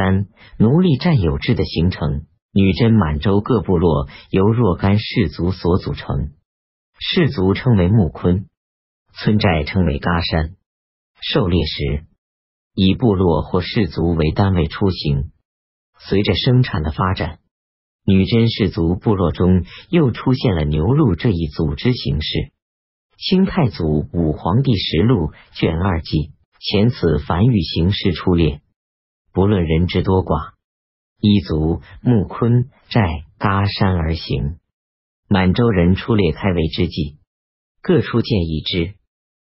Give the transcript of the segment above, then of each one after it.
三、奴隶占有制的形成。女真满洲各部落由若干氏族所组成，氏族称为木坤，村寨称为嘎山。狩猎时，以部落或氏族为单位出行。随着生产的发展，女真氏族部落中又出现了牛鹿这一组织形式。清太祖武皇帝实录卷二记，前此繁育形式出列，不论人之多寡。一族木坤寨嘎山而行，满洲人出列开围之际，各出见一支，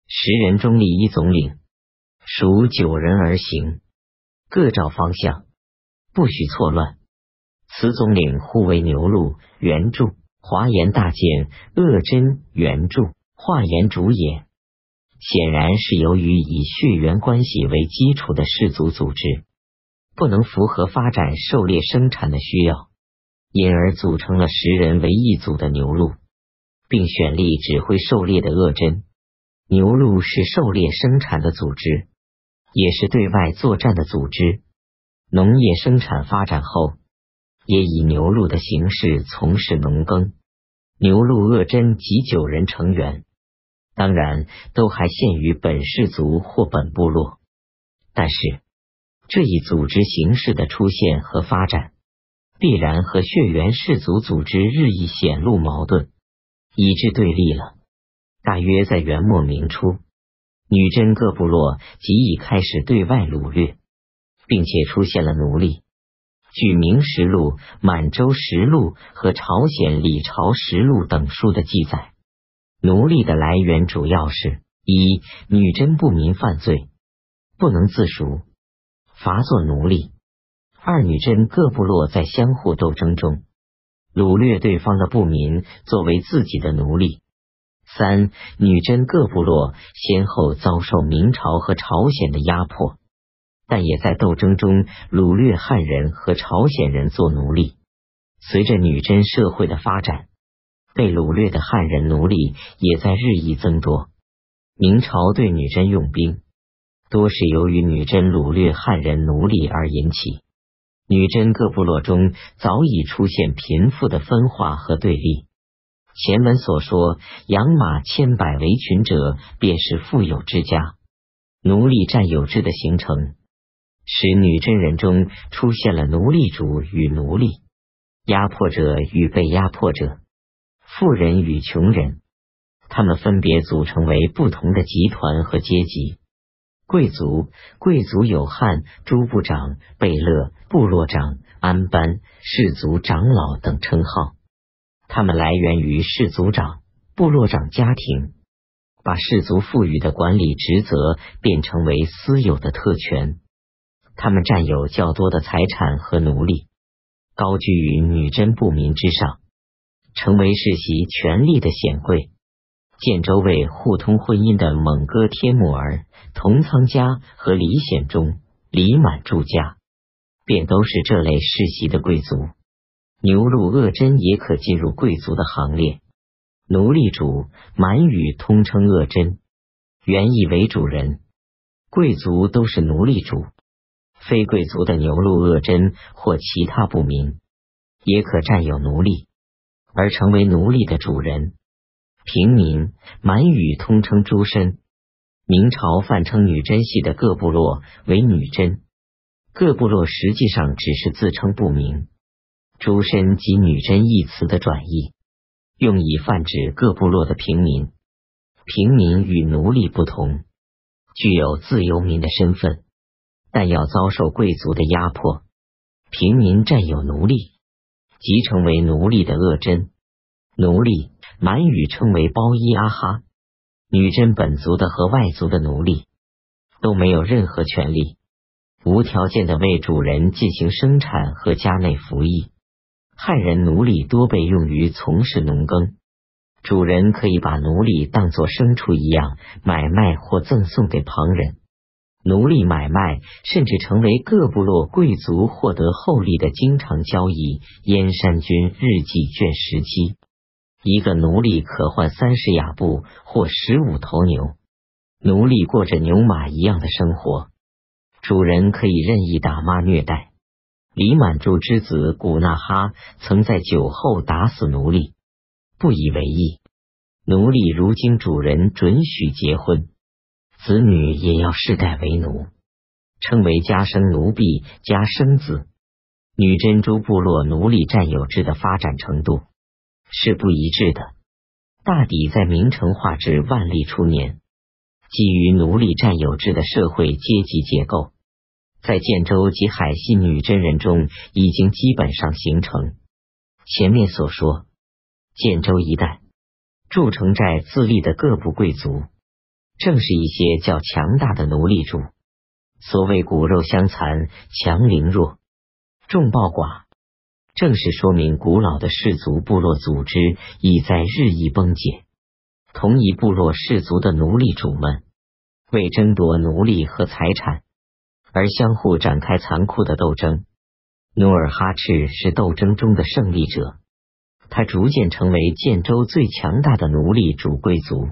十人中立一总领，属九人而行，各照方向，不许错乱。此总领互为牛鹿原著华严大剑恶真原著化言主也，显然是由于以血缘关系为基础的氏族组织。不能符合发展狩猎生产的需要，因而组成了十人为一组的牛鹿，并选立指挥狩猎的恶真。牛鹿是狩猎生产的组织，也是对外作战的组织。农业生产发展后，也以牛鹿的形式从事农耕。牛鹿恶真及九人成员，当然都还限于本氏族或本部落，但是。这一组织形式的出现和发展，必然和血缘氏族组织日益显露矛盾，以致对立了。大约在元末明初，女真各部落即已开始对外掳掠，并且出现了奴隶。据《明实录》《满洲实录》和《朝鲜李朝实录》等书的记载，奴隶的来源主要是：一、女真部民犯罪，不能自赎。罚作奴隶。二女真各部落在相互斗争中掳掠对方的部民作为自己的奴隶。三女真各部落先后遭受明朝和朝鲜的压迫，但也在斗争中掳掠汉人和朝鲜人做奴隶。随着女真社会的发展，被掳掠的汉人奴隶也在日益增多。明朝对女真用兵。多是由于女真掳掠汉人奴隶而引起。女真各部落中早已出现贫富的分化和对立。前文所说养马千百为群者，便是富有之家。奴隶占有制的形成，使女真人中出现了奴隶主与奴隶、压迫者与被压迫者、富人与穷人，他们分别组成为不同的集团和阶级。贵族，贵族有汉诸部长、贝勒、部落长、安班、氏族长老等称号。他们来源于氏族长、部落长家庭，把氏族赋予的管理职责变成为私有的特权。他们占有较多的财产和奴隶，高居于女真部民之上，成为世袭权力的显贵。建州卫互通婚姻的蒙哥帖木儿、同仓家和李显忠、李满住家，便都是这类世袭的贵族。牛鹿鄂真也可进入贵族的行列。奴隶主满语通称鄂真，原意为主人。贵族都是奴隶主，非贵族的牛鹿鄂真或其他部民，也可占有奴隶，而成为奴隶的主人。平民满语通称诸身，明朝泛称女真系的各部落为女真，各部落实际上只是自称不明。诸身及女真一词的转译，用以泛指各部落的平民。平民与奴隶不同，具有自由民的身份，但要遭受贵族的压迫。平民占有奴隶，即成为奴隶的恶真。奴隶满语称为包伊阿哈，女真本族的和外族的奴隶都没有任何权利，无条件的为主人进行生产和家内服役。汉人奴隶多被用于从事农耕，主人可以把奴隶当作牲畜一样买卖或赠送给旁人。奴隶买卖甚至成为各部落贵族获得厚利的经常交易。燕山君日记卷十七。一个奴隶可换三十亚布或十五头牛，奴隶过着牛马一样的生活，主人可以任意打骂虐待。李满柱之子古纳哈曾在酒后打死奴隶，不以为意。奴隶如今主人准许结婚，子女也要世代为奴，称为家生奴婢、家生子。女真诸部落奴隶占有制的发展程度是不一致的。大抵在明成化至万历初年，基于奴隶占有制的社会阶级结构。在建州及海西女真人中已经基本上形成。前面所说，建州一带筑城寨自立的各部贵族，正是一些较强大的奴隶主。所谓骨肉相残、强凌弱、众暴寡，正是说明古老的氏族部落组织已在日益崩解。同一部落氏族的奴隶主们为争夺奴隶和财产。而相互展开残酷的斗争。努尔哈赤是斗争中的胜利者，他逐渐成为建州最强大的奴隶主贵族。